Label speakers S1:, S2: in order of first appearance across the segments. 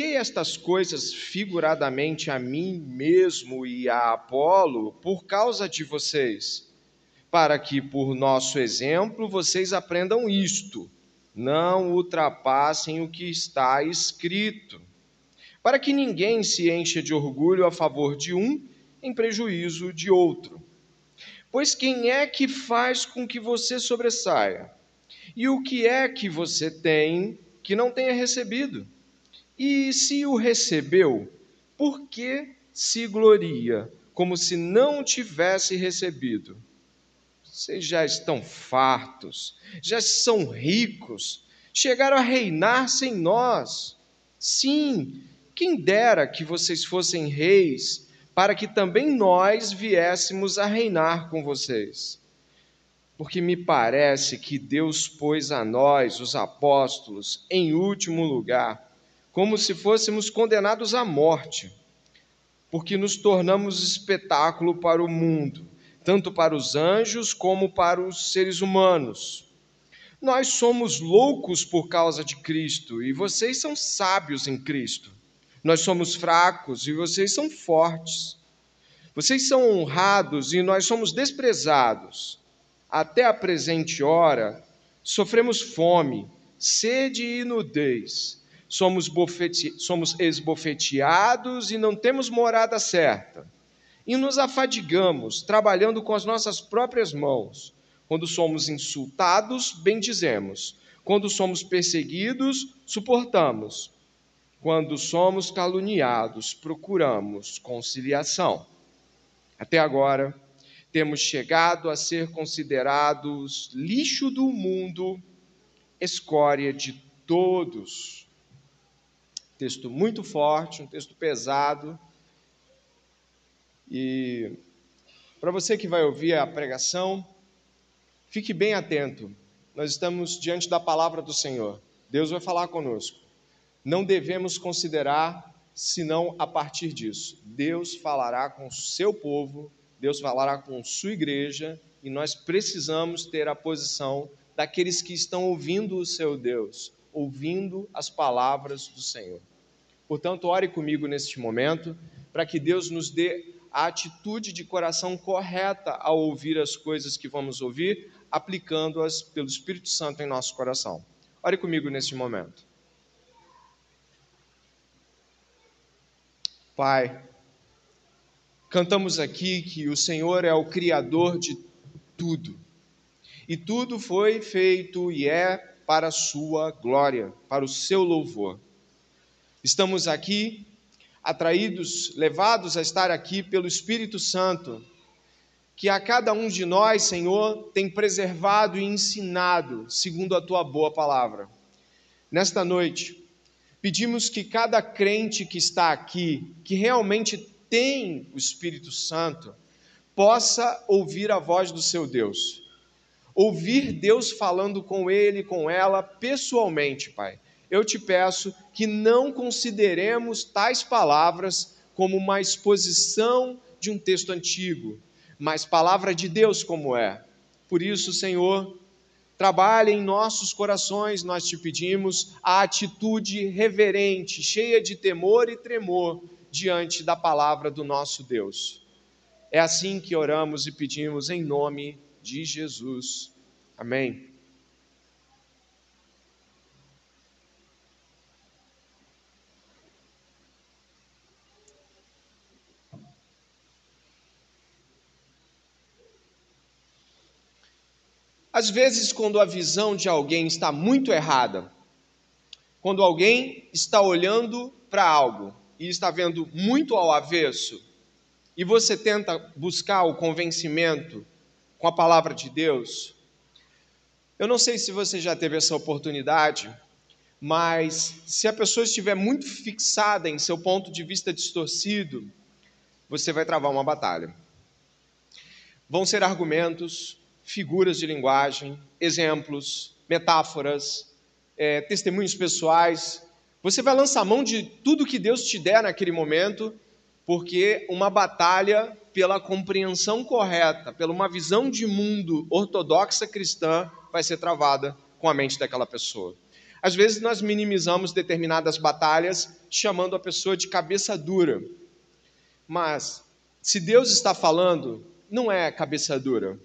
S1: Comuniquei estas coisas figuradamente a mim mesmo e a Apolo por causa de vocês, para que por nosso exemplo vocês aprendam isto: não ultrapassem o que está escrito, para que ninguém se encha de orgulho a favor de um em prejuízo de outro. Pois quem é que faz com que você sobressaia? E o que é que você tem que não tenha recebido? E se o recebeu, por que se gloria como se não tivesse recebido? Vocês já estão fartos, já são ricos, chegaram a reinar sem nós. Sim, quem dera que vocês fossem reis, para que também nós viéssemos a reinar com vocês. Porque me parece que Deus pôs a nós, os apóstolos, em último lugar como se fôssemos condenados à morte, porque nos tornamos espetáculo para o mundo, tanto para os anjos como para os seres humanos. Nós somos loucos por causa de Cristo e vocês são sábios em Cristo. Nós somos fracos e vocês são fortes. Vocês são honrados e nós somos desprezados. Até a presente hora, sofremos fome, sede e nudez somos, bofete, somos esbofeteados e não temos morada certa. E nos afadigamos, trabalhando com as nossas próprias mãos. Quando somos insultados, bendizemos. Quando somos perseguidos, suportamos. Quando somos caluniados, procuramos conciliação. Até agora, temos chegado a ser considerados lixo do mundo, escória de todos texto muito forte, um texto pesado. E para você que vai ouvir a pregação, fique bem atento. Nós estamos diante da palavra do Senhor. Deus vai falar conosco. Não devemos considerar senão a partir disso. Deus falará com o seu povo, Deus falará com sua igreja, e nós precisamos ter a posição daqueles que estão ouvindo o seu Deus, ouvindo as palavras do Senhor. Portanto, ore comigo neste momento, para que Deus nos dê a atitude de coração correta ao ouvir as coisas que vamos ouvir, aplicando-as pelo Espírito Santo em nosso coração. Ore comigo neste momento. Pai, cantamos aqui que o Senhor é o Criador de tudo, e tudo foi feito e é para a Sua glória, para o seu louvor. Estamos aqui atraídos, levados a estar aqui pelo Espírito Santo, que a cada um de nós, Senhor, tem preservado e ensinado segundo a tua boa palavra. Nesta noite, pedimos que cada crente que está aqui, que realmente tem o Espírito Santo, possa ouvir a voz do seu Deus. Ouvir Deus falando com ele, com ela, pessoalmente, Pai eu te peço que não consideremos tais palavras como uma exposição de um texto antigo, mas palavra de Deus como é. Por isso, Senhor, trabalhe em nossos corações, nós te pedimos a atitude reverente, cheia de temor e tremor diante da palavra do nosso Deus. É assim que oramos e pedimos em nome de Jesus. Amém. Às vezes, quando a visão de alguém está muito errada, quando alguém está olhando para algo e está vendo muito ao avesso, e você tenta buscar o convencimento com a palavra de Deus, eu não sei se você já teve essa oportunidade, mas se a pessoa estiver muito fixada em seu ponto de vista distorcido, você vai travar uma batalha. Vão ser argumentos, figuras de linguagem, exemplos, metáforas, é, testemunhos pessoais. Você vai lançar mão de tudo que Deus te der naquele momento, porque uma batalha pela compreensão correta, pela uma visão de mundo ortodoxa cristã, vai ser travada com a mente daquela pessoa. Às vezes nós minimizamos determinadas batalhas chamando a pessoa de cabeça dura. Mas, se Deus está falando, não é cabeça dura,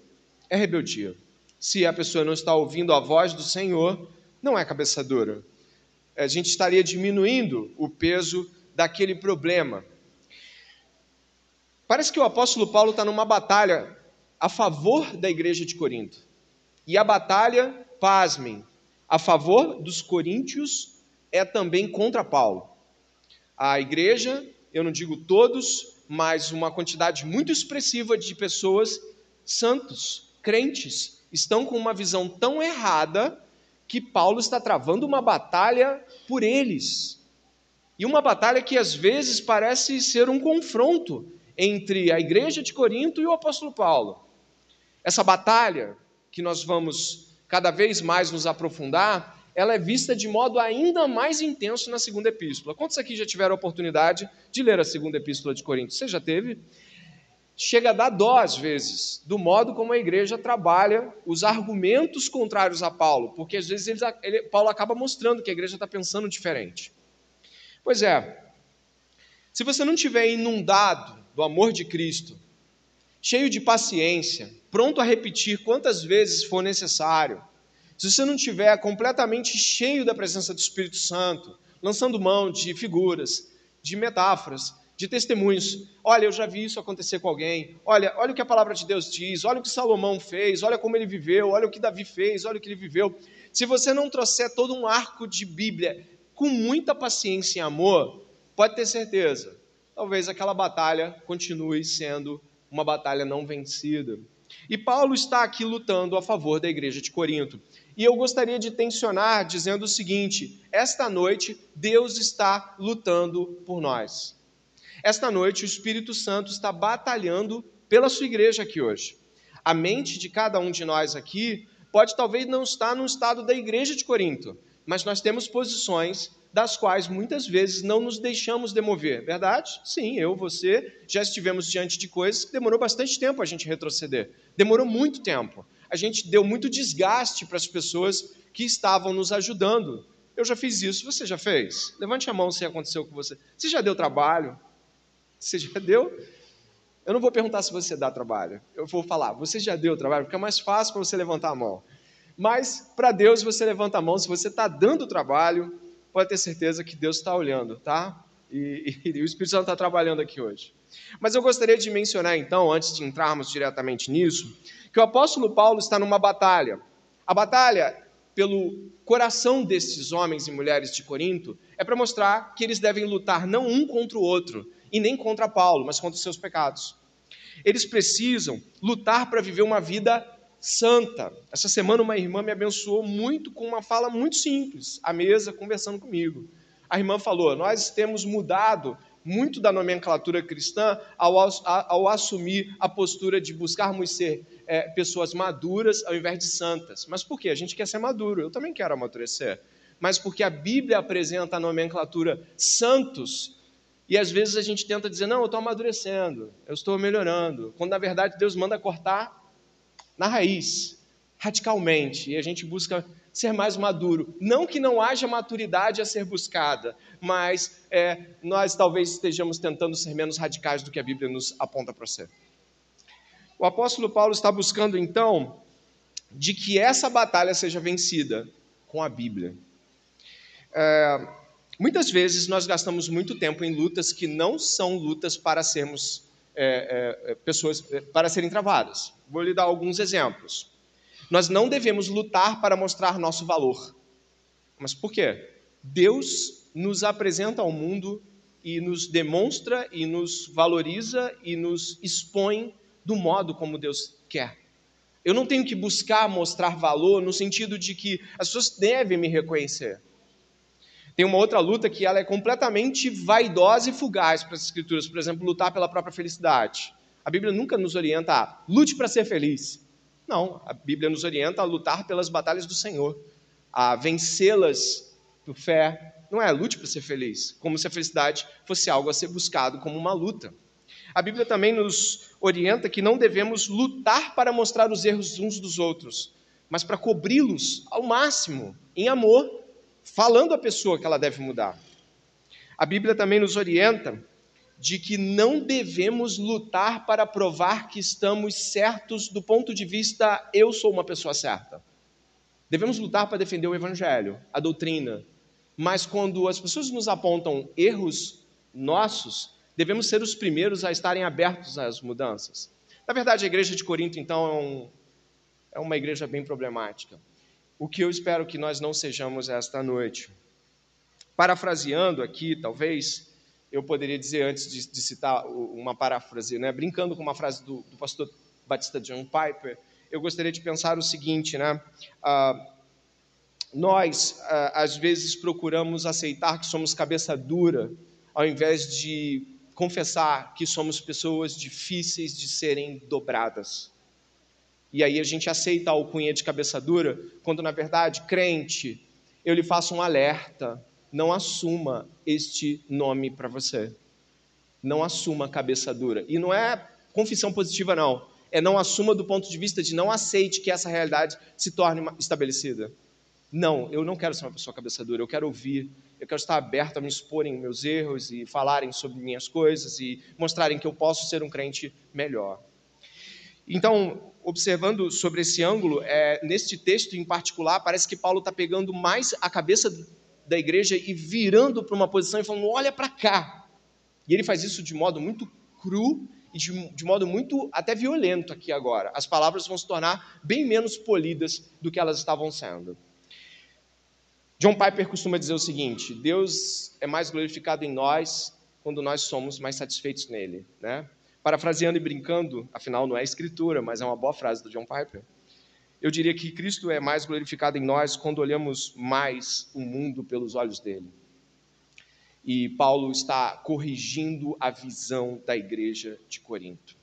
S1: é rebeldia. Se a pessoa não está ouvindo a voz do Senhor, não é cabeça dura. A gente estaria diminuindo o peso daquele problema. Parece que o apóstolo Paulo está numa batalha a favor da igreja de Corinto. E a batalha, pasmem, a favor dos coríntios é também contra Paulo. A igreja, eu não digo todos, mas uma quantidade muito expressiva de pessoas santos, crentes, estão com uma visão tão errada que Paulo está travando uma batalha por eles. E uma batalha que às vezes parece ser um confronto entre a igreja de Corinto e o apóstolo Paulo. Essa batalha que nós vamos cada vez mais nos aprofundar, ela é vista de modo ainda mais intenso na segunda epístola. Quantos aqui já tiveram a oportunidade de ler a segunda epístola de Coríntios? Você já teve? Chega a dar dó, às vezes, do modo como a igreja trabalha os argumentos contrários a Paulo, porque às vezes ele, ele, Paulo acaba mostrando que a igreja está pensando diferente. Pois é, se você não tiver inundado do amor de Cristo, cheio de paciência, pronto a repetir quantas vezes for necessário, se você não estiver completamente cheio da presença do Espírito Santo, lançando mão de figuras, de metáforas, de testemunhos. Olha, eu já vi isso acontecer com alguém. Olha, olha o que a palavra de Deus diz. Olha o que Salomão fez. Olha como ele viveu. Olha o que Davi fez. Olha o que ele viveu. Se você não trouxer todo um arco de Bíblia com muita paciência e amor, pode ter certeza, talvez aquela batalha continue sendo uma batalha não vencida. E Paulo está aqui lutando a favor da igreja de Corinto. E eu gostaria de tensionar dizendo o seguinte: esta noite Deus está lutando por nós. Esta noite o Espírito Santo está batalhando pela sua igreja aqui hoje. A mente de cada um de nós aqui pode talvez não estar no estado da igreja de Corinto, mas nós temos posições das quais muitas vezes não nos deixamos demover, verdade? Sim, eu, você, já estivemos diante de coisas que demorou bastante tempo a gente retroceder. Demorou muito tempo a gente deu muito desgaste para as pessoas que estavam nos ajudando. Eu já fiz isso, você já fez? Levante a mão se aconteceu com você. Você já deu trabalho? Você já deu? Eu não vou perguntar se você dá trabalho. Eu vou falar, você já deu trabalho? Porque é mais fácil para você levantar a mão. Mas para Deus você levanta a mão. Se você está dando trabalho, pode ter certeza que Deus está olhando, tá? E, e, e, o Espírito Santo está trabalhando aqui hoje. Mas eu gostaria de mencionar então, antes de entrarmos diretamente nisso, que o apóstolo Paulo está numa batalha. A batalha pelo coração desses homens e mulheres de Corinto é para mostrar que eles devem lutar não um contra o outro, e nem contra Paulo, mas contra os seus pecados. Eles precisam lutar para viver uma vida santa. Essa semana uma irmã me abençoou muito com uma fala muito simples, à mesa, conversando comigo. A irmã falou: Nós temos mudado muito da nomenclatura cristã ao, ao assumir a postura de buscarmos ser é, pessoas maduras ao invés de santas. Mas por quê? A gente quer ser maduro, eu também quero amadurecer. Mas porque a Bíblia apresenta a nomenclatura santos, e às vezes a gente tenta dizer, não, eu estou amadurecendo, eu estou melhorando, quando na verdade Deus manda cortar na raiz, radicalmente, e a gente busca ser mais maduro. Não que não haja maturidade a ser buscada, mas é, nós talvez estejamos tentando ser menos radicais do que a Bíblia nos aponta para ser. O apóstolo Paulo está buscando então de que essa batalha seja vencida com a Bíblia. É, muitas vezes nós gastamos muito tempo em lutas que não são lutas para sermos é, é, é pessoas é, para serem travadas. Vou lhe dar alguns exemplos. Nós não devemos lutar para mostrar nosso valor. Mas por quê? Deus nos apresenta ao mundo e nos demonstra e nos valoriza e nos expõe do modo como Deus quer. Eu não tenho que buscar mostrar valor no sentido de que as pessoas devem me reconhecer. Tem uma outra luta que ela é completamente vaidosa e fugaz para as escrituras, por exemplo, lutar pela própria felicidade. A Bíblia nunca nos orienta a lute para ser feliz. Não, a Bíblia nos orienta a lutar pelas batalhas do Senhor, a vencê-las por fé. Não é lute para ser feliz, como se a felicidade fosse algo a ser buscado como uma luta. A Bíblia também nos orienta que não devemos lutar para mostrar os erros uns dos outros, mas para cobri-los ao máximo, em amor, falando à pessoa que ela deve mudar. A Bíblia também nos orienta de que não devemos lutar para provar que estamos certos do ponto de vista eu sou uma pessoa certa. Devemos lutar para defender o evangelho, a doutrina. Mas quando as pessoas nos apontam erros nossos, devemos ser os primeiros a estarem abertos às mudanças. Na verdade, a igreja de Corinto, então, é, um, é uma igreja bem problemática. O que eu espero que nós não sejamos esta noite. Parafraseando aqui, talvez, eu poderia dizer, antes de, de citar uma paráfrase, né, brincando com uma frase do, do, pastor Batista John Piper, eu gostaria de pensar o seguinte, né, ah, nós, ah, às vezes, procuramos aceitar que somos cabeça dura, ao invés de confessar que somos pessoas difíceis de serem dobradas. E aí a gente aceita a alcunha de cabeça dura, quando na verdade, crente, eu lhe faço um alerta, não assuma este nome para você. Não assuma cabeça dura. E não é confissão positiva, não. É não assuma do ponto de vista de não aceite que essa realidade se torne estabelecida. Não, eu não quero ser uma pessoa cabeça dura, eu quero ouvir, eu quero estar aberto a me exporem meus erros e falarem sobre minhas coisas e mostrarem que eu posso ser um crente melhor. Então, observando sobre esse ângulo, é, neste texto em particular, parece que Paulo está pegando mais a cabeça da igreja e virando para uma posição e falando: olha para cá. E ele faz isso de modo muito cru e de, de, modo muito até violento aqui agora. As palavras vão se tornar bem menos polidas do que elas estavam sendo. John Piper costuma dizer o seguinte: Deus é mais glorificado em nós quando nós somos mais satisfeitos nele. Né? Parafraseando e brincando, afinal não é escritura, mas é uma boa frase do John Piper. Eu diria que Cristo é mais glorificado em nós quando olhamos mais o mundo pelos olhos dele. E Paulo está corrigindo a visão da igreja de Corinto.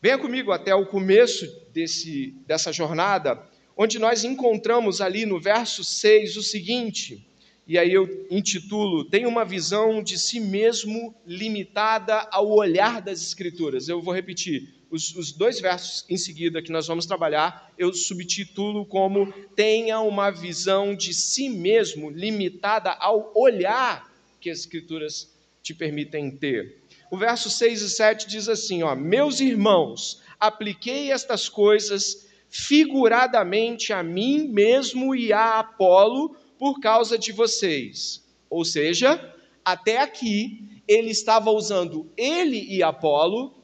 S1: Venha comigo até o começo desse, dessa jornada onde nós encontramos ali no verso 6 o seguinte, e aí eu intitulo: Tem uma visão de si mesmo limitada ao olhar das Escrituras. Eu vou repetir. Os, os dois versos em seguida que nós vamos trabalhar, eu subtitulo como tenha uma visão de si mesmo limitada ao olhar que as Escrituras te permitem ter. O verso 6 e 7 diz assim: ó, Meus irmãos, apliquei estas coisas figuradamente a mim mesmo e a Apolo por causa de vocês. Ou seja, até aqui ele estava usando ele e Apolo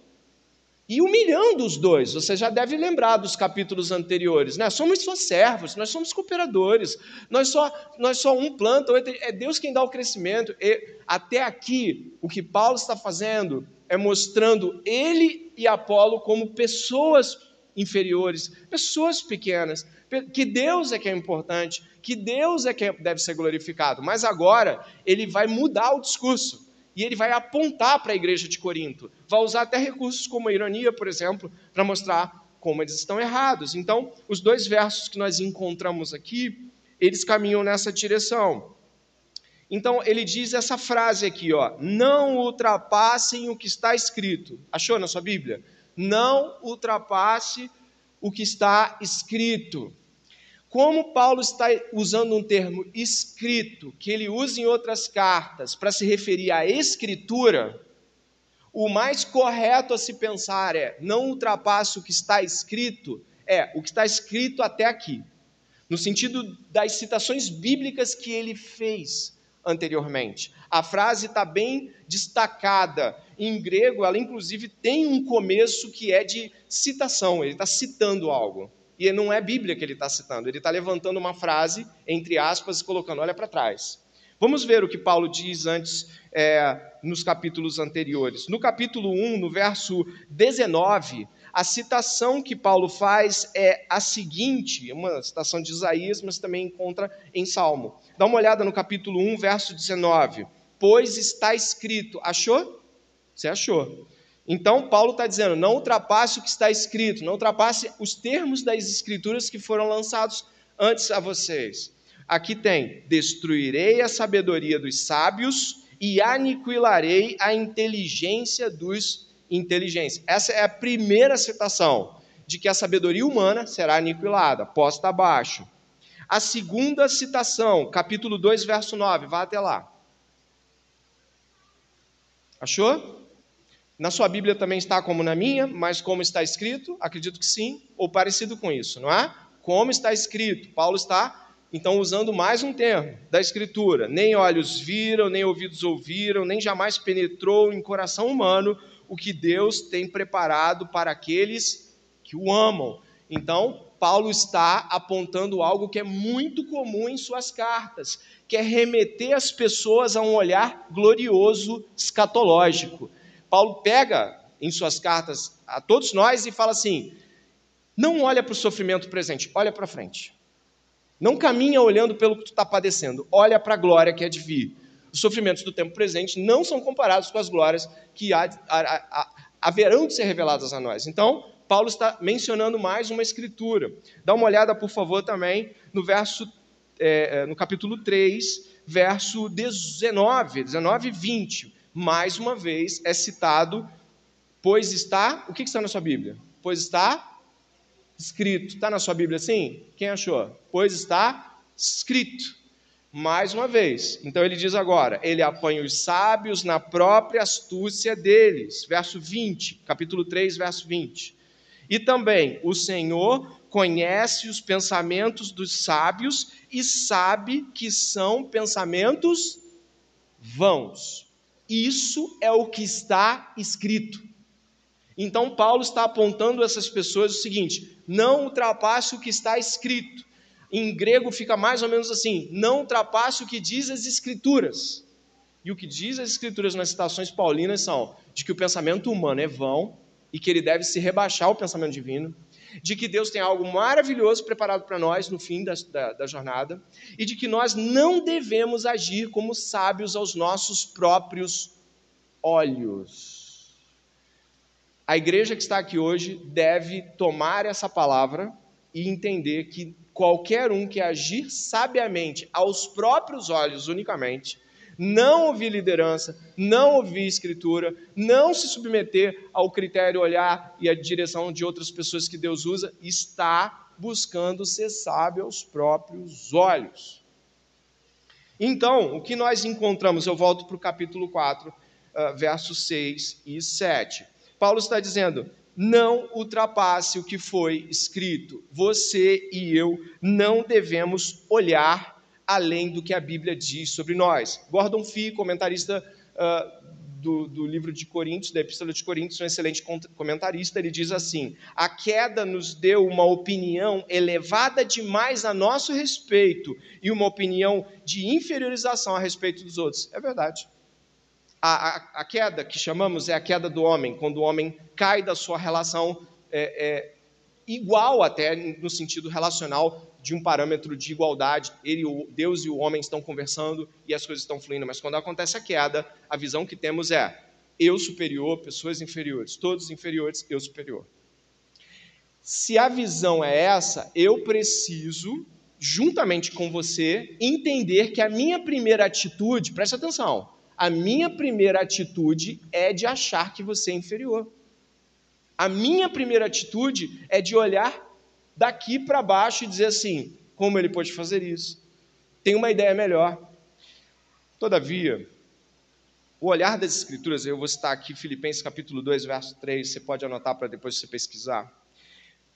S1: e humilhando os dois. Você já deve lembrar dos capítulos anteriores, né? Somos só servos, nós somos cooperadores. Nós só nós só um planta, é Deus quem dá o crescimento. E até aqui o que Paulo está fazendo é mostrando ele e Apolo como pessoas inferiores, pessoas pequenas, que Deus é que é importante, que Deus é que deve ser glorificado. Mas agora ele vai mudar o discurso e ele vai apontar para a igreja de Corinto. Vai usar até recursos como a ironia, por exemplo, para mostrar como eles estão errados. Então, os dois versos que nós encontramos aqui, eles caminham nessa direção. Então, ele diz essa frase aqui, ó: "Não ultrapassem o que está escrito". Achou na sua Bíblia? Não ultrapasse o que está escrito. Como Paulo está usando um termo escrito, que ele usa em outras cartas, para se referir à escritura, o mais correto a se pensar é: não ultrapasse o que está escrito, é o que está escrito até aqui, no sentido das citações bíblicas que ele fez anteriormente. A frase está bem destacada. Em grego, ela inclusive tem um começo que é de citação, ele está citando algo. E não é Bíblia que ele está citando, ele está levantando uma frase, entre aspas, e colocando, olha para trás. Vamos ver o que Paulo diz antes, é, nos capítulos anteriores. No capítulo 1, no verso 19, a citação que Paulo faz é a seguinte, uma citação de Isaías, mas também encontra em Salmo. Dá uma olhada no capítulo 1, verso 19. Pois está escrito. Achou? Você achou. Então, Paulo está dizendo: não ultrapasse o que está escrito, não ultrapasse os termos das escrituras que foram lançados antes a vocês. Aqui tem: destruirei a sabedoria dos sábios e aniquilarei a inteligência dos inteligência. Essa é a primeira citação de que a sabedoria humana será aniquilada, posta abaixo. A segunda citação, capítulo 2, verso 9, vá até lá. Achou? Na sua Bíblia também está como na minha, mas como está escrito? Acredito que sim, ou parecido com isso, não é? Como está escrito. Paulo está, então, usando mais um termo da Escritura. Nem olhos viram, nem ouvidos ouviram, nem jamais penetrou em coração humano o que Deus tem preparado para aqueles que o amam. Então, Paulo está apontando algo que é muito comum em suas cartas, que é remeter as pessoas a um olhar glorioso escatológico. Paulo pega em suas cartas a todos nós e fala assim: não olha para o sofrimento presente, olha para frente. Não caminha olhando pelo que tu está padecendo, olha para a glória que é de vir. Os sofrimentos do tempo presente não são comparados com as glórias que há, há, há, haverão de ser reveladas a nós. Então, Paulo está mencionando mais uma escritura. Dá uma olhada, por favor, também no verso, é, no capítulo 3, verso 19, 19 e 20. Mais uma vez é citado, pois está. O que está na sua Bíblia? Pois está escrito. Está na sua Bíblia assim? Quem achou? Pois está escrito. Mais uma vez. Então ele diz agora: ele apanha os sábios na própria astúcia deles. Verso 20, capítulo 3, verso 20. E também o Senhor conhece os pensamentos dos sábios e sabe que são pensamentos vãos. Isso é o que está escrito. Então, Paulo está apontando essas pessoas o seguinte: não ultrapasse o que está escrito. Em grego fica mais ou menos assim: não ultrapasse o que diz as Escrituras. E o que diz as Escrituras nas citações paulinas são de que o pensamento humano é vão, e que ele deve se rebaixar ao pensamento divino, de que Deus tem algo maravilhoso preparado para nós no fim da, da, da, jornada, e de que nós não devemos agir como sábios aos nossos próprios olhos. A igreja que está aqui hoje deve tomar essa palavra e entender que qualquer um que agir sabiamente aos próprios olhos unicamente não ouvir liderança, não ouvir escritura, não se submeter ao critério olhar e à direção de outras pessoas que Deus usa, está buscando ser sábio aos próprios olhos. Então, o que nós encontramos? Eu volto para o capítulo 4, uh, versos 6 e 7. Paulo está dizendo: não ultrapasse o que foi escrito. Você e eu não devemos olhar além do que a Bíblia diz sobre nós. Gordon Fee, comentarista uh, do, do, livro de Coríntios, da Epístola de Coríntios, um excelente comentarista, ele diz assim: a queda nos deu uma opinião elevada demais a nosso respeito e uma opinião de inferiorização a respeito dos outros. É verdade. A, a, a queda que chamamos é a queda do homem, quando o homem cai da sua relação é, é, igual até no sentido relacional de um parâmetro de igualdade. Ele, Deus e o homem estão conversando e as coisas estão fluindo. Mas quando acontece a queda, a visão que temos é eu superior, pessoas inferiores, todos inferiores, eu superior. Se a visão é essa, eu preciso, juntamente com você, entender que a minha primeira atitude, preste atenção, a minha primeira atitude é de achar que você é inferior. A minha primeira atitude é de olhar daqui para baixo e dizer assim: como ele pode fazer isso? Tem uma ideia melhor. Todavia, o olhar das Escrituras, eu vou citar aqui Filipenses capítulo 2, verso 3, você pode anotar para depois você pesquisar.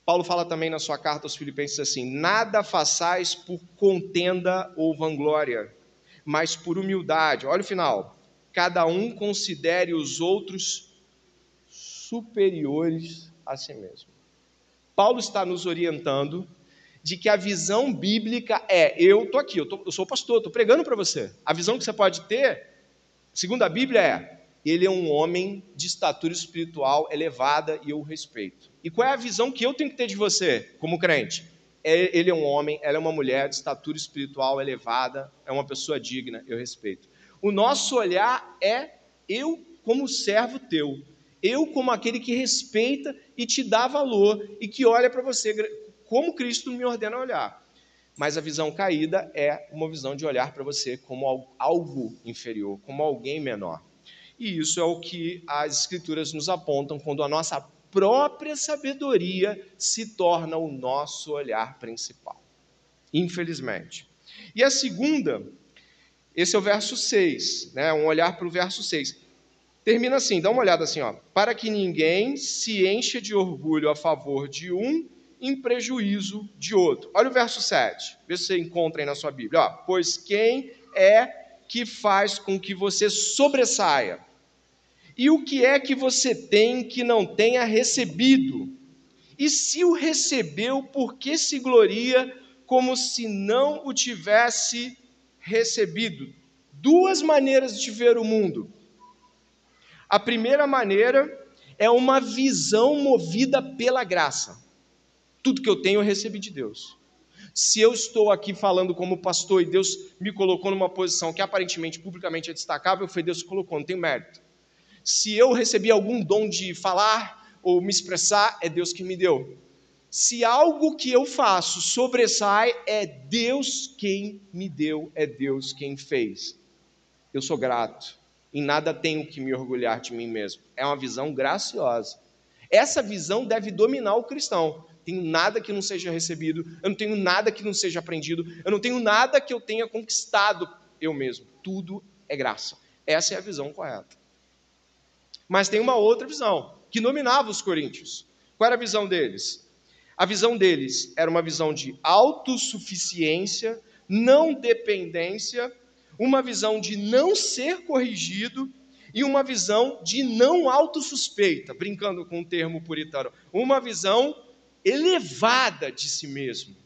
S1: Paulo fala também na sua carta aos Filipenses assim: Nada façais por contenda ou vanglória, mas por humildade. Olha o final. Cada um considere os outros superiores a si mesmo. Paulo está nos orientando de que a visão bíblica é: eu estou aqui, eu, tô, eu sou pastor, estou pregando para você. A visão que você pode ter, segundo a Bíblia, é: ele é um homem de estatura espiritual elevada e eu respeito. E qual é a visão que eu tenho que ter de você, como crente? É, ele é um homem, ela é uma mulher de estatura espiritual elevada, é uma pessoa digna, eu respeito. O nosso olhar é eu como servo teu, eu, como aquele que respeita e te dá valor e que olha para você como Cristo me ordena olhar. Mas a visão caída é uma visão de olhar para você como algo inferior, como alguém menor. E isso é o que as Escrituras nos apontam quando a nossa própria sabedoria se torna o nosso olhar principal. Infelizmente. E a segunda, esse é o verso 6, né? um olhar para o verso 6 termina assim, dá uma olhada assim, ó. Para que ninguém se encha de orgulho a favor de um em prejuízo de outro. Olha o verso 7. Vê se você encontra aí na sua Bíblia. Ó, pois quem é que faz com que você sobressaia? E o que é que você tem que não tenha recebido? E se o recebeu, por que se gloria como se não o tivesse recebido? Duas maneiras de ver o mundo. A primeira maneira é uma visão movida pela graça. Tudo que eu tenho eu recebi de Deus. Se eu estou aqui falando como pastor e Deus me colocou numa posição que aparentemente publicamente é destacável, foi Deus que colocou, não tem mérito. Se eu recebi algum dom de falar ou me expressar, é Deus que me deu. Se algo que eu faço sobressai, é Deus quem me deu, é Deus quem fez. Eu sou grato. Em nada tenho que me orgulhar de mim mesmo. É uma visão graciosa. Essa visão deve dominar o cristão. Tenho nada que não seja recebido, eu não tenho nada que não seja aprendido, eu não tenho nada que eu tenha conquistado eu mesmo. Tudo é graça. Essa é a visão correta. Mas tem uma outra visão, que dominava os coríntios. Qual era a visão deles? A visão deles era uma visão de autossuficiência, não dependência, uma visão de não ser corrigido e uma visão de não autossuspeita, brincando com o termo puritano, uma visão elevada de si mesmo,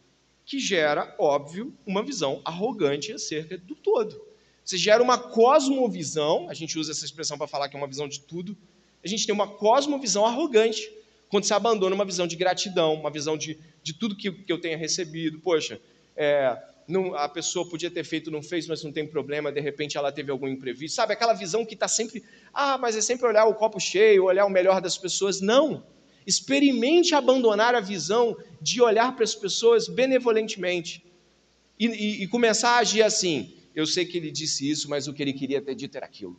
S1: que gera, óbvio, uma visão arrogante acerca do todo. Você gera uma cosmovisão, a gente usa essa expressão para falar que é uma visão de tudo. A gente tem uma cosmovisão arrogante quando se abandona uma visão de gratidão, uma visão de, de tudo que, que eu tenha recebido. Poxa, é, não, a pessoa podia ter feito, não fez, mas não tem problema, de repente ela teve algum imprevisto. Sabe, aquela visão que está sempre, ah, mas é sempre olhar o copo cheio, olhar o melhor das pessoas. Não. Experimente abandonar a visão de olhar para as pessoas benevolentemente e, e, e começar a agir assim eu sei que ele disse isso, mas o que ele queria ter dito era aquilo.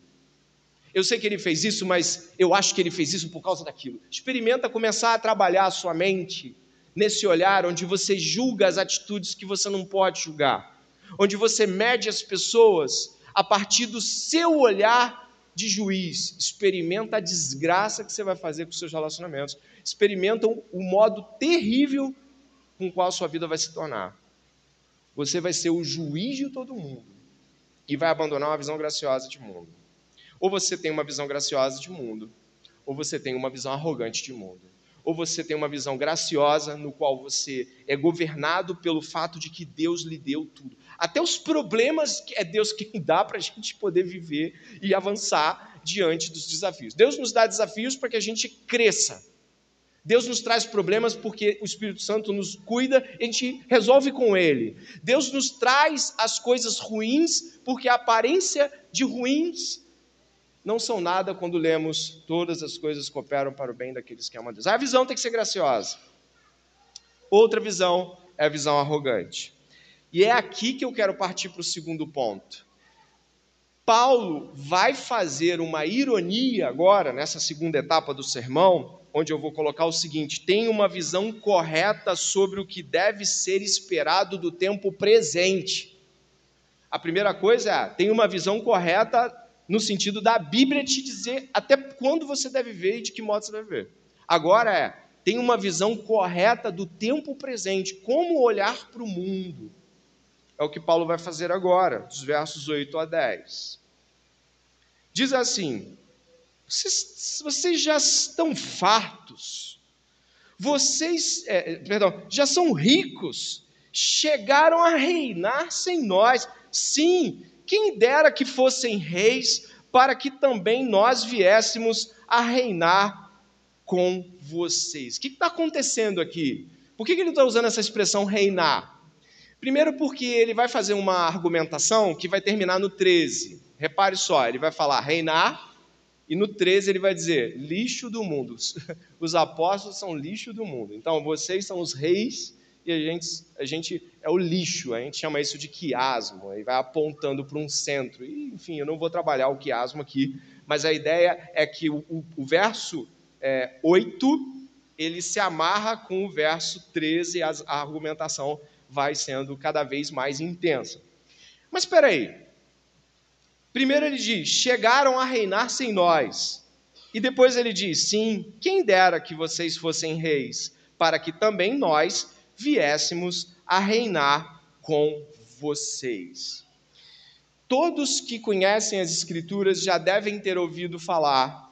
S1: Eu sei que ele fez isso, mas eu acho que ele fez isso por causa daquilo. Experimenta começar a trabalhar a sua mente nesse olhar onde você julga as atitudes que você não pode julgar, onde você mede as pessoas a partir do seu olhar de juiz. Experimenta a desgraça que você vai fazer com seus relacionamentos. Experimenta o modo terrível com o qual sua vida vai se tornar. Você vai ser o juiz de todo mundo e vai abandonar uma visão graciosa de mundo. Ou você tem uma visão graciosa de mundo, ou você tem uma visão arrogante de mundo. Ou você tem uma visão graciosa no qual você é governado pelo fato de que Deus lhe deu tudo. Até os problemas é Deus quem dá para a gente poder viver e avançar diante dos desafios. Deus nos dá desafios para que a gente cresça Deus nos traz problemas porque o Espírito Santo nos cuida e a gente resolve com Ele. Deus nos traz as coisas ruins porque a aparência de ruins não são nada quando lemos todas as coisas cooperam para o bem daqueles que amam a Deus. A visão tem que ser graciosa. Outra visão é a visão arrogante. E é aqui que eu quero partir para o segundo ponto. Paulo vai fazer uma ironia agora, nessa segunda etapa do sermão, onde eu vou colocar o seguinte: tem uma visão correta sobre o que deve ser esperado do tempo presente. A primeira coisa é, tem uma visão correta no sentido da Bíblia te dizer até quando você deve ver e de que modo você deve ver. Agora é, tem uma visão correta do tempo presente, como olhar para o mundo. É o que Paulo vai fazer agora, dos versos 8 a 10. Diz assim: vocês, vocês já estão fartos, vocês, é, perdão, já são ricos, chegaram a reinar sem nós. Sim, quem dera que fossem reis, para que também nós viéssemos a reinar com vocês. O que está acontecendo aqui? Por que, ele está usando essa expressão reinar? Primeiro, porque ele vai fazer uma argumentação que vai terminar no 13. Repare só, ele vai falar reinar e no 13 ele vai dizer: lixo do mundo. Os apóstolos são lixo do mundo. Então vocês são os reis e a gente, a gente é o lixo. A gente chama isso de quiasmo. Aí vai apontando para um centro. E, enfim, eu não vou trabalhar o quiasmo aqui, mas a ideia é que o, o, o verso é, 8 ele se amarra com o verso 13 e a, a argumentação vai sendo cada vez mais intensa. Mas espera aí. Primeiro ele diz: chegaram a reinar sem nós. E depois ele diz: sim, quem dera que vocês fossem reis, para que também nós viéssemos a reinar com vocês. Todos que conhecem as Escrituras já devem ter ouvido falar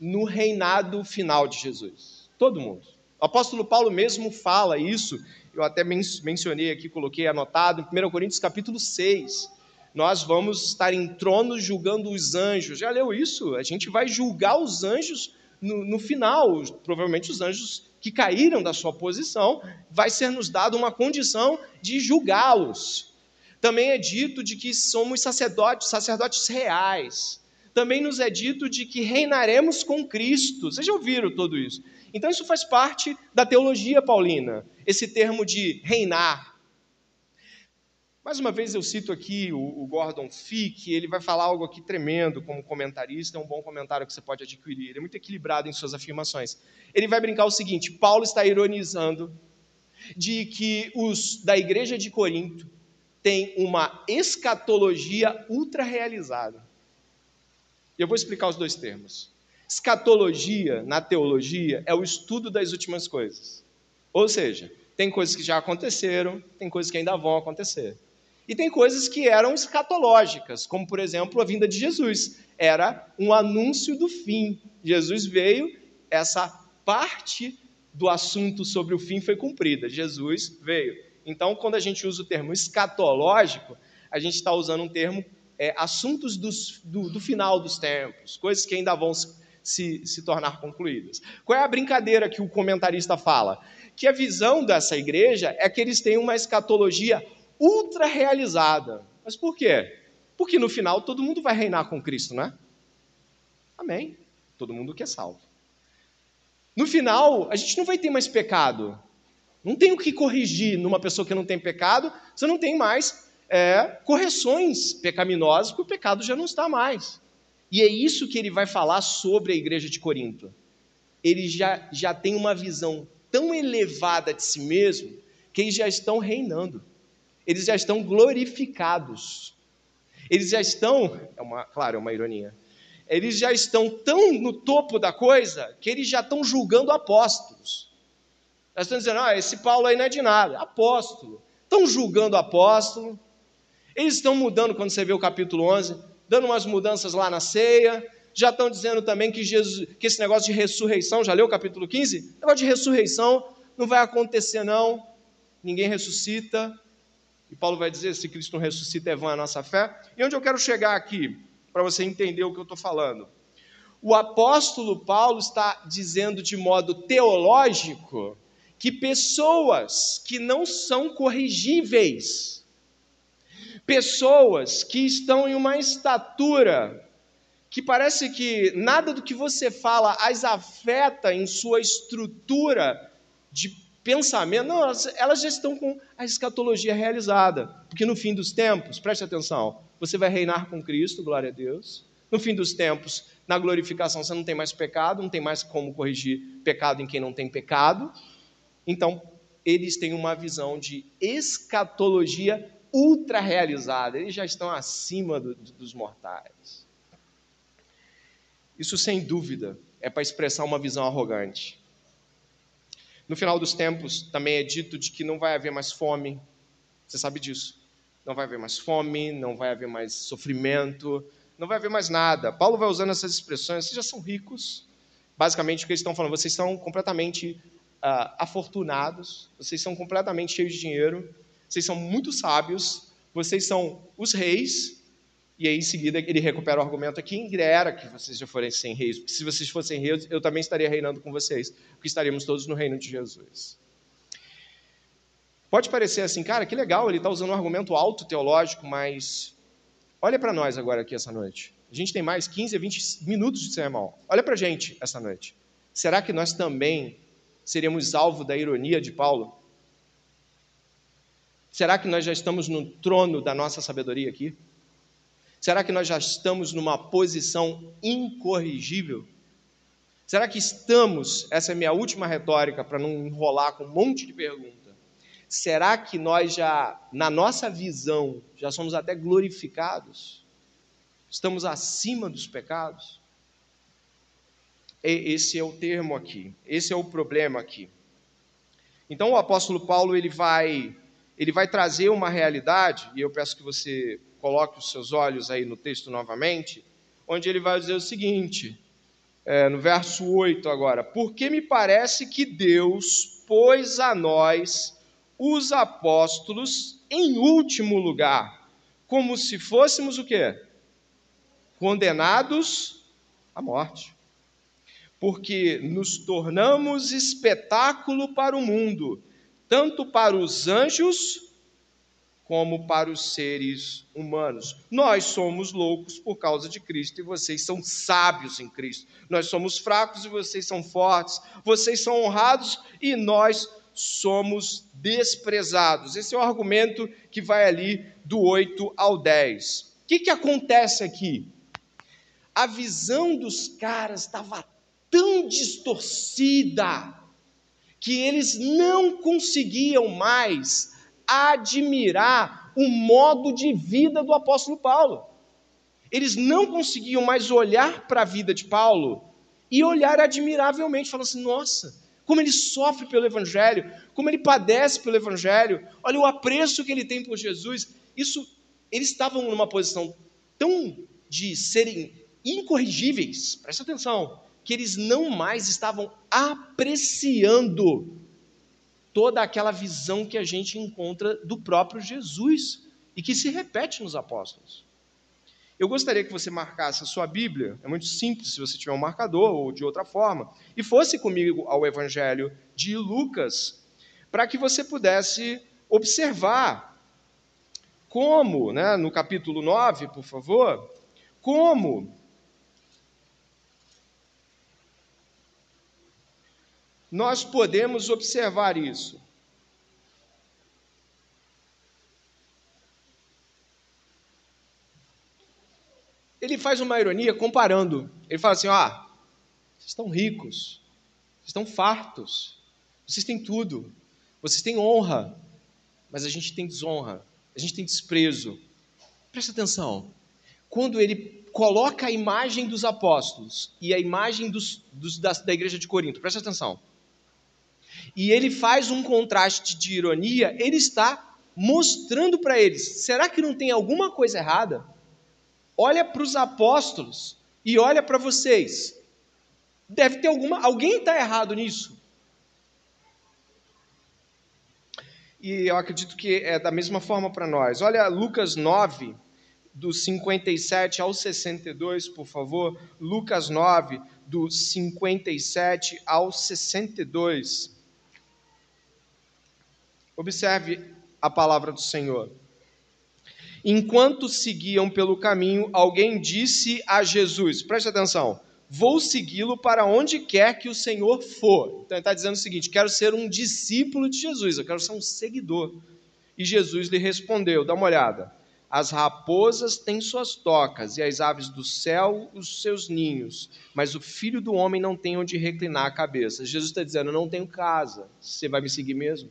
S1: no reinado final de Jesus. Todo mundo. O apóstolo Paulo mesmo fala isso, eu até mencionei aqui, coloquei anotado, em 1 Coríntios capítulo 6. Nós vamos estar em trono julgando os anjos. Já leu isso? A gente vai julgar os anjos no, no final, provavelmente os anjos que caíram da sua posição, vai ser nos dado uma condição de julgá-los. Também é dito de que somos sacerdotes, sacerdotes reais. Também nos é dito de que reinaremos com Cristo. Vocês já ouviram tudo isso? Então, isso faz parte da teologia paulina, esse termo de reinar. Mais uma vez eu cito aqui o, Gordon Fick, ele vai falar algo aqui tremendo como comentarista, é um bom comentário que você pode adquirir. Ele é muito equilibrado em suas afirmações. Ele vai brincar o seguinte: Paulo está ironizando de que os da igreja de Corinto tem uma escatologia ultra realizada. Eu vou explicar os dois termos. Escatologia, na teologia, é o estudo das últimas coisas. Ou seja, tem coisas que já aconteceram, tem coisas que ainda vão acontecer. E tem coisas que eram escatológicas, como, por exemplo, a vinda de Jesus. Era um anúncio do fim. Jesus veio, essa parte do assunto sobre o fim foi cumprida. Jesus veio. Então, quando a gente usa o termo escatológico, a gente está usando um termo é, assuntos dos, do, do, final dos tempos, coisas que ainda vão se, se tornar concluídas. Qual é a brincadeira que o comentarista fala? Que a visão dessa igreja é que eles têm uma escatologia ultra realizada. Mas por quê? Porque no final todo mundo vai reinar com Cristo, não é? Amém. Todo mundo que é salvo. No final, a gente não vai ter mais pecado. Não tem o que corrigir numa pessoa que não tem pecado, você não tem mais é, correções pecaminosas, porque o pecado já não está mais. E é isso que ele vai falar sobre a igreja de Corinto. Ele já, já tem uma visão tão elevada de si mesmo que eles já estão reinando. Eles já estão glorificados. Eles já estão, é uma, claro, é uma ironia. Eles já estão tão no topo da coisa que eles já estão julgando apóstolos. Nós estamos dizendo, ah, esse Paulo aí não é de nada. Apóstolo. Estão julgando apóstolo. Eles estão mudando, quando você vê o capítulo 11, dando umas mudanças lá na ceia. Já estão dizendo também que, Jesus, que esse negócio de ressurreição, já leu o capítulo 15? Negócio de ressurreição não vai acontecer, não. Ninguém ressuscita. E Paulo vai dizer: se Cristo não ressuscita, é vã a nossa fé. E onde eu quero chegar aqui, para você entender o que eu estou falando? O apóstolo Paulo está dizendo de modo teológico que pessoas que não são corrigíveis, pessoas que estão em uma estatura que parece que nada do que você fala as afeta em sua estrutura de pensamento, não, elas, elas já estão com a escatologia realizada, porque no fim dos tempos, preste atenção, você vai reinar com Cristo, glória a Deus. No fim dos tempos, na glorificação, você não tem mais pecado, não tem mais como corrigir pecado em quem não tem pecado. Então, eles têm uma visão de escatologia ultra realizada, eles já estão acima do, dos mortais. Isso, sem dúvida, é para expressar uma visão arrogante. No final dos tempos, também é dito de que não vai haver mais fome, você sabe disso. Não vai haver mais fome, não vai haver mais sofrimento, não vai haver mais nada. Paulo vai usando essas expressões, vocês já são ricos. Basicamente, o que eles estão falando, vocês estão completamente uh, afortunados, vocês são completamente cheios de dinheiro, vocês são muito sábios, vocês são os reis, e aí em seguida ele recupera o argumento aqui, quem dera que vocês já fossem reis, porque se vocês fossem reis, eu também estaria reinando com vocês, porque estaríamos todos no reino de Jesus. Pode parecer assim, cara, que legal, ele está usando um argumento alto teológico, mas olha para nós agora aqui essa noite. A gente tem mais 15 a 20 minutos de sermão. Olha para a gente essa noite. Será que nós também seríamos alvo da ironia de Paulo? Será que nós já estamos no trono da nossa sabedoria aqui? Será que nós já estamos numa posição incorrigível? Será que estamos, essa é minha última retórica para não enrolar com um monte de pergunta. Será que nós já, na nossa visão, já somos até glorificados? Estamos acima dos pecados? Esse é o termo aqui, esse é o problema aqui. Então o apóstolo Paulo ele vai ele vai trazer uma realidade, e eu peço que você coloque os seus olhos aí no texto novamente, onde ele vai dizer o seguinte, é, no verso 8 agora: Porque me parece que Deus pôs a nós, os apóstolos, em último lugar, como se fôssemos o quê? Condenados à morte. Porque nos tornamos espetáculo para o mundo, tanto para os anjos como para os seres humanos. Nós somos loucos por causa de Cristo e vocês são sábios em Cristo. Nós somos fracos e vocês são fortes. Vocês são honrados e nós somos desprezados. Esse é o argumento que vai ali do 8 ao 10. O que, que acontece aqui? A visão dos caras estava tão distorcida que eles não conseguiam mais admirar o modo de vida do apóstolo Paulo. Eles não conseguiam mais olhar para a vida de Paulo e olhar admiravelmente, falando assim: nossa, como ele sofre pelo Evangelho, como ele padece pelo Evangelho, olha o apreço que ele tem por Jesus. Isso, eles estavam numa posição tão de serem incorrigíveis, presta atenção, que eles não mais estavam apreciando toda aquela visão que a gente encontra do próprio Jesus e que se repete nos apóstolos. Eu gostaria que você marcasse a sua Bíblia, é muito simples se você tiver um marcador ou de outra forma, e fosse comigo ao Evangelho de Lucas, para que você pudesse observar como, né, no capítulo 9, por favor, como nós podemos observar isso. Ele faz uma ironia comparando. Ele fala assim: ah, vocês estão ricos, vocês estão fartos, vocês têm tudo, vocês têm honra, mas a gente tem desonra, a gente tem desprezo. Presta atenção. Quando ele coloca a imagem dos apóstolos e a imagem dos, dos da, da igreja de Corinto, presta atenção e ele faz um contraste de ironia, ele está mostrando para eles: será que não tem alguma coisa errada? Olha para os apóstolos e olha para vocês. Deve ter alguma. Alguém está errado nisso. E eu acredito que é da mesma forma para nós. Olha Lucas 9, do 57 ao 62, por favor. Lucas 9, do 57 ao 62. Observe a palavra do Senhor. Enquanto seguiam pelo caminho, alguém disse a Jesus: preste atenção, vou segui-lo para onde quer que o Senhor for. Então ele está dizendo o seguinte: quero ser um discípulo de Jesus, eu quero ser um seguidor. E Jesus lhe respondeu: dá uma olhada. As raposas têm suas tocas e as aves do céu os seus ninhos, mas o filho do homem não tem onde reclinar a cabeça. Jesus está dizendo: eu não tenho casa, você vai me seguir mesmo?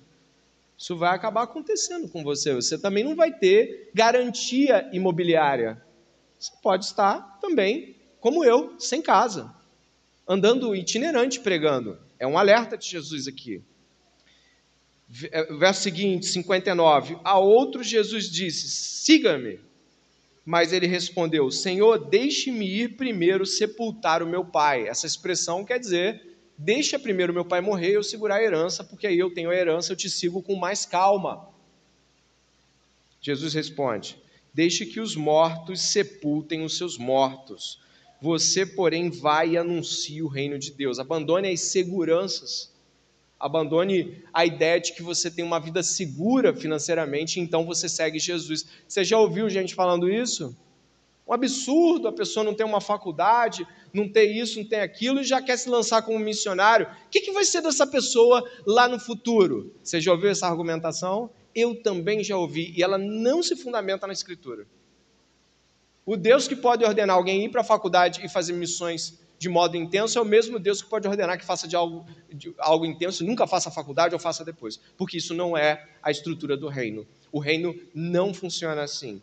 S1: Isso vai acabar acontecendo com você. Você também não vai ter garantia imobiliária. Você pode estar também, como eu, sem casa, andando itinerante pregando. É um alerta de Jesus aqui. É, verso seguinte, 59. A outro Jesus disse: Siga-me. Mas ele respondeu: Senhor, deixe-me ir primeiro sepultar o meu pai. Essa expressão quer dizer Deixa primeiro meu pai morrer e eu segurar a herança, porque aí eu tenho a herança, eu te sigo com mais calma. Jesus responde: Deixe que os mortos sepultem os seus mortos. Você, porém, vai e anuncie o reino de Deus. Abandone as seguranças. Abandone a ideia de que você tem uma vida segura financeiramente, então você segue Jesus. Você já ouviu gente falando isso? Um absurdo a pessoa não ter uma faculdade, não ter isso, não ter aquilo, e já quer se lançar como missionário. O que, que vai ser dessa pessoa lá no futuro? Você já ouviu essa argumentação? Eu também já ouvi, e ela não se fundamenta na Escritura. O Deus que pode ordenar alguém ir para a faculdade e fazer missões de modo intenso é o mesmo Deus que pode ordenar que faça de algo, de algo intenso, nunca faça a faculdade ou faça depois, porque isso não é a estrutura do reino. O reino não funciona assim.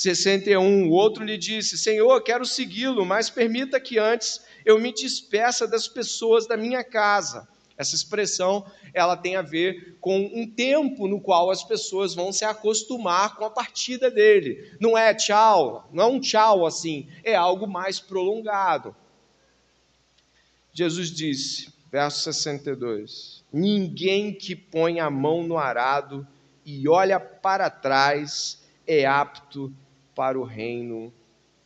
S1: 61, o outro lhe disse: Senhor, quero segui-lo, mas permita que antes eu me despeça das pessoas da minha casa. Essa expressão, ela tem a ver com um tempo no qual as pessoas vão se acostumar com a partida dele. Não é tchau, não é um tchau assim, é algo mais prolongado. Jesus disse, verso 62: Ninguém que põe a mão no arado e olha para trás é apto para o reino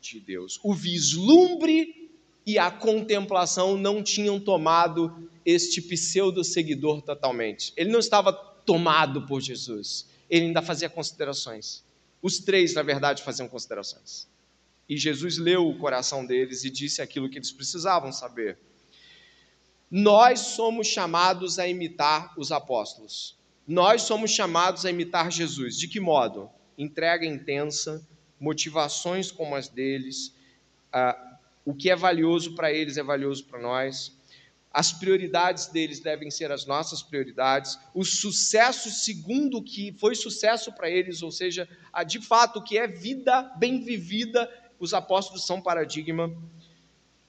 S1: de Deus. O vislumbre e a contemplação não tinham tomado este pseudo-seguidor totalmente. Ele não estava tomado por Jesus, ele ainda fazia considerações. Os três, na verdade, faziam considerações. E Jesus leu o coração deles e disse aquilo que eles precisavam saber. Nós somos chamados a imitar os apóstolos. Nós somos chamados a imitar Jesus. De que modo? Entrega intensa, motivações como as deles, ah, o que é valioso para eles é valioso para nós. As prioridades deles devem ser as nossas prioridades. O sucesso segundo o que foi sucesso para eles, ou seja, a, de fato o que é vida bem vivida, os apóstolos são paradigma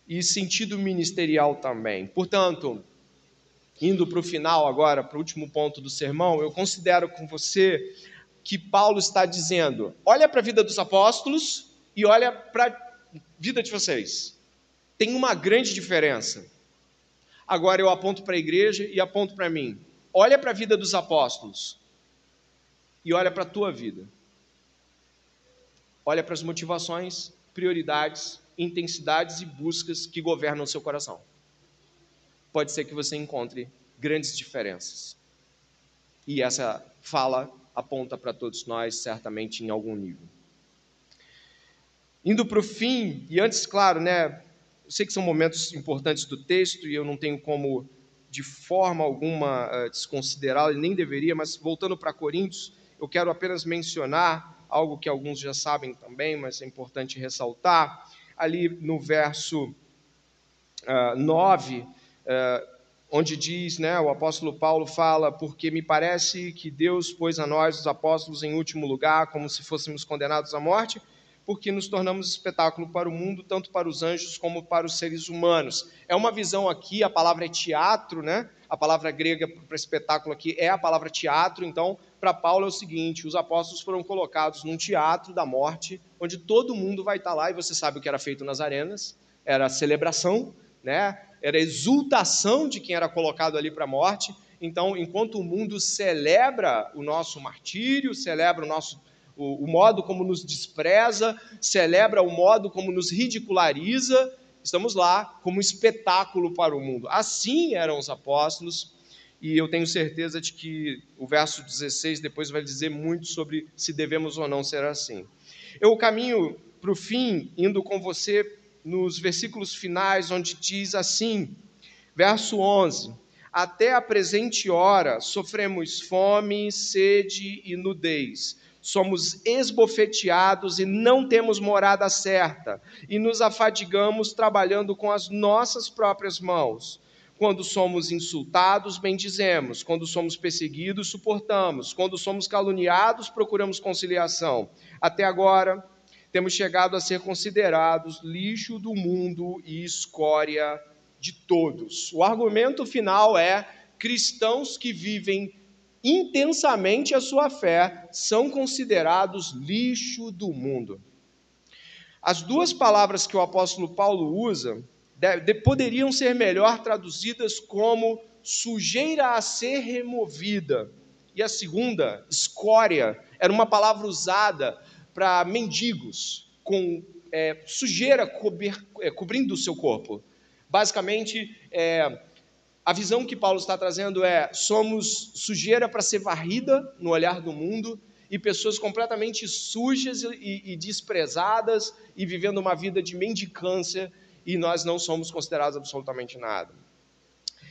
S1: e sentido ministerial também. Portanto, indo para o final agora, para o último ponto do sermão, eu considero com você que Paulo está dizendo: olha para a vida dos apóstolos e olha para vida de vocês. Tem uma grande diferença. Agora eu aponto para a igreja e aponto para mim. Olha para a vida dos apóstolos e olha para a tua vida. Olha para as motivações, prioridades, intensidades e buscas que governam o seu coração. Pode ser que você encontre grandes diferenças. E essa fala aponta para todos nós, certamente, em algum nível. Indo para o fim, e antes, claro, né, eu sei que são momentos importantes do texto e eu não tenho como, de forma alguma, uh, desconsiderá-lo, e nem deveria, mas voltando para Coríntios, eu quero apenas mencionar algo que alguns já sabem também, mas é importante ressaltar. Ali no verso uh, 9, uh, onde diz, né, o apóstolo Paulo fala, porque me parece que Deus pôs a nós, os apóstolos, em último lugar, como se fôssemos condenados à morte, porque nos tornamos espetáculo para o mundo, tanto para os anjos como para os seres humanos. É uma visão aqui, a palavra é teatro, né? A palavra grega para espetáculo aqui é a palavra teatro, então, para Paulo é o seguinte: os apóstolos foram colocados num teatro da morte, onde todo mundo vai estar lá, e você sabe o que era feito nas arenas: era celebração, né? Era exultação de quem era colocado ali para a morte. Então, enquanto o mundo celebra o nosso martírio, celebra o nosso o, o modo como nos despreza, celebra o modo como nos ridiculariza, estamos lá como espetáculo para o mundo. Assim eram os apóstolos, e eu tenho certeza de que o verso 16 depois vai dizer muito sobre se devemos ou não ser assim. Eu caminho para o fim, indo com você nos versículos finais, onde diz assim, verso 11: Até a presente hora sofremos fome, sede e nudez somos esbofeteados e não temos morada certa, e nos afadigamos trabalhando com as nossas próprias mãos. Quando somos insultados, bendizemos. Quando somos perseguidos, suportamos. Quando somos caluniados, procuramos conciliação. Até agora, temos chegado a ser considerados lixo do mundo e escória de todos. O argumento final é: cristãos que vivem intensamente a sua fé são considerados lixo do mundo. As duas palavras que o apóstolo Paulo usa poderiam ser melhor traduzidas como sujeira a ser removida. E a segunda, escória, era uma palavra usada para mendigos, com é, sujeira é, cobrindo o seu corpo. Basicamente, é, a visão que Paulo está trazendo é: somos sujeira para ser varrida no olhar do mundo e pessoas completamente sujas e, e, desprezadas e vivendo uma vida de mendicância e nós não somos considerados absolutamente nada.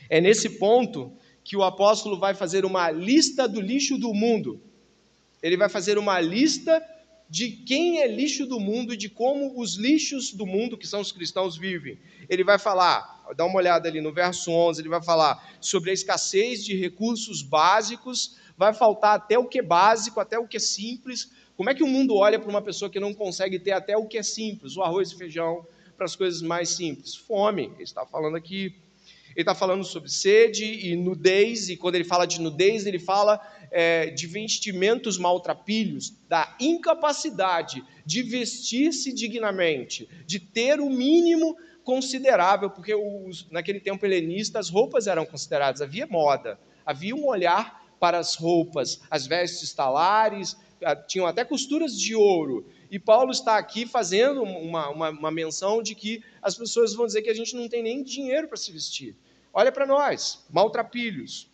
S1: É nesse ponto que o apóstolo vai fazer uma lista do lixo do mundo. Ele vai fazer uma lista de quem é lixo do mundo e de como os lixos do mundo, que são os cristãos, vivem. Ele vai falar, dá uma olhada ali no verso 11, ele vai falar sobre a escassez de recursos básicos, vai faltar até o que é básico, até o que é simples, Como é que o mundo olha para uma pessoa que não consegue ter até o que é simples, o arroz e feijão, para as coisas mais simples? Fome, ele está falando aqui. Ele está falando sobre sede e nudez, e quando ele fala de nudez, ele fala é, de vestimentos maltrapilhos, da incapacidade de vestir-se dignamente, de ter o mínimo considerável, porque os, naquele tempo helenista as roupas eram consideradas, havia moda, havia um olhar para as roupas, as vestes talares, tinham até costuras de ouro. E Paulo está aqui fazendo uma, uma, uma menção de que as pessoas vão dizer que a gente não tem nem dinheiro para se vestir. Olha para nós, maltrapilhos.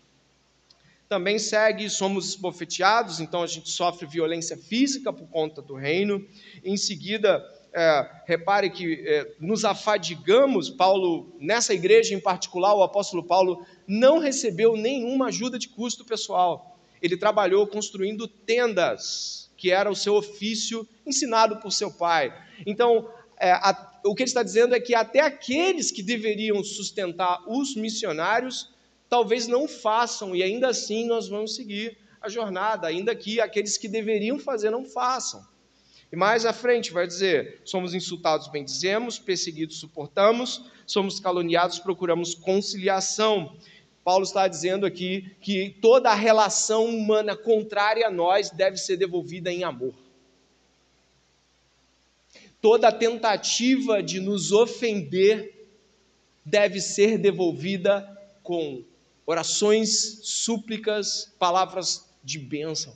S1: Também segue, somos esbofeteados, então a gente sofre violência física por conta do reino. Em seguida, é, repare que é, nos afadigamos. Paulo, nessa igreja em particular, o apóstolo Paulo não recebeu nenhuma ajuda de custo pessoal. Ele trabalhou construindo tendas, que era o seu ofício ensinado por seu pai. Então, é, a, o que ele está dizendo é que até aqueles que deveriam sustentar os missionários, talvez não façam, e ainda assim nós vamos seguir a jornada, ainda que aqueles que deveriam fazer não façam. E mais à frente vai dizer: somos insultados, bendizemos, perseguidos, suportamos, somos caluniados, procuramos conciliação. Paulo está dizendo aqui que toda a relação humana contrária a nós deve ser devolvida em amor. Toda tentativa de nos ofender deve ser devolvida com orações, súplicas, palavras de bênção.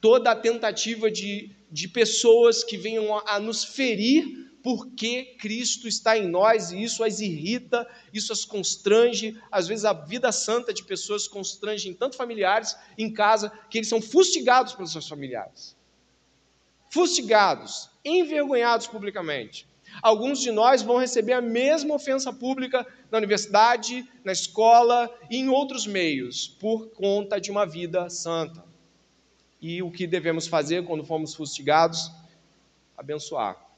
S1: Toda tentativa de de pessoas que venham a, a nos ferir porque Cristo está em nós e isso as irrita, isso as constrange. Às vezes a vida santa de pessoas constrange tanto familiares em casa que eles são fustigados pelos seus familiares. Fustigados, envergonhados publicamente. Alguns de nós vão receber a mesma ofensa pública na universidade, na escola e em outros meios, por conta de uma vida santa. E o que devemos fazer quando fomos fustigados? Abençoar.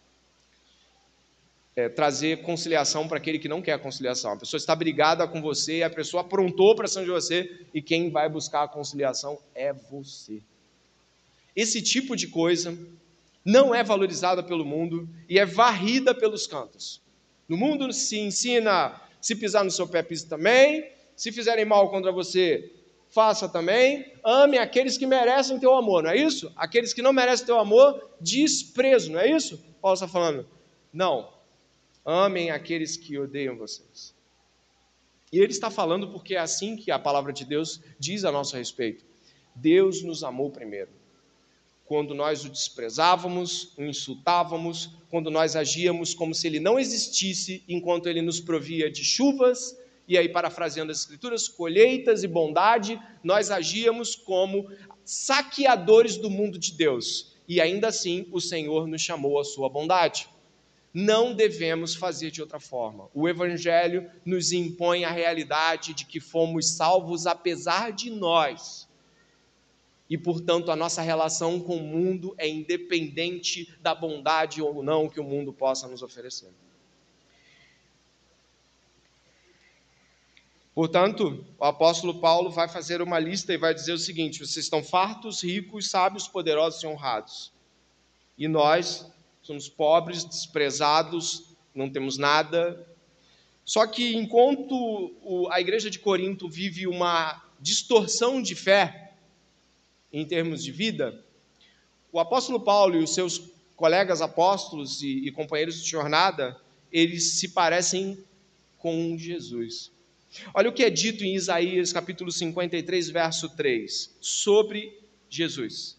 S1: É, trazer conciliação para aquele que não quer conciliação. A pessoa está brigada com você, a pessoa aprontou para cima de você, e quem vai buscar a conciliação é você. Esse tipo de coisa não é valorizada pelo mundo e é varrida pelos cantos. No mundo se ensina, se pisar no seu pé, pisa também. Se fizerem mal contra você, faça também. Ame aqueles que merecem teu amor, não é isso? Aqueles que não merecem teu amor, desprezo, não é isso? Paulo está falando. Não. Amem aqueles que odeiam vocês. E ele está falando porque é assim que a palavra de Deus diz a nosso respeito. Deus nos amou primeiro. Quando nós o desprezávamos, o insultávamos, quando nós agíamos como se ele não existisse, enquanto ele nos provia de chuvas, e aí, parafraseando as Escrituras, colheitas e bondade, nós agíamos como saqueadores do mundo de Deus. E ainda assim, o Senhor nos chamou à sua bondade. Não devemos fazer de outra forma. O Evangelho nos impõe a realidade de que fomos salvos apesar de nós. E, portanto, a nossa relação com o mundo é independente da bondade ou não que o mundo possa nos oferecer. Portanto, o apóstolo Paulo vai fazer uma lista e vai dizer o seguinte: vocês estão fartos, ricos, sábios, poderosos e honrados. E nós somos pobres, desprezados, não temos nada. Só que enquanto a igreja de Corinto vive uma distorção de fé em termos de vida, o apóstolo Paulo e os seus colegas apóstolos e, e companheiros de jornada, eles se parecem com Jesus. Olha o que é dito em Isaías capítulo 53, verso 3, sobre Jesus.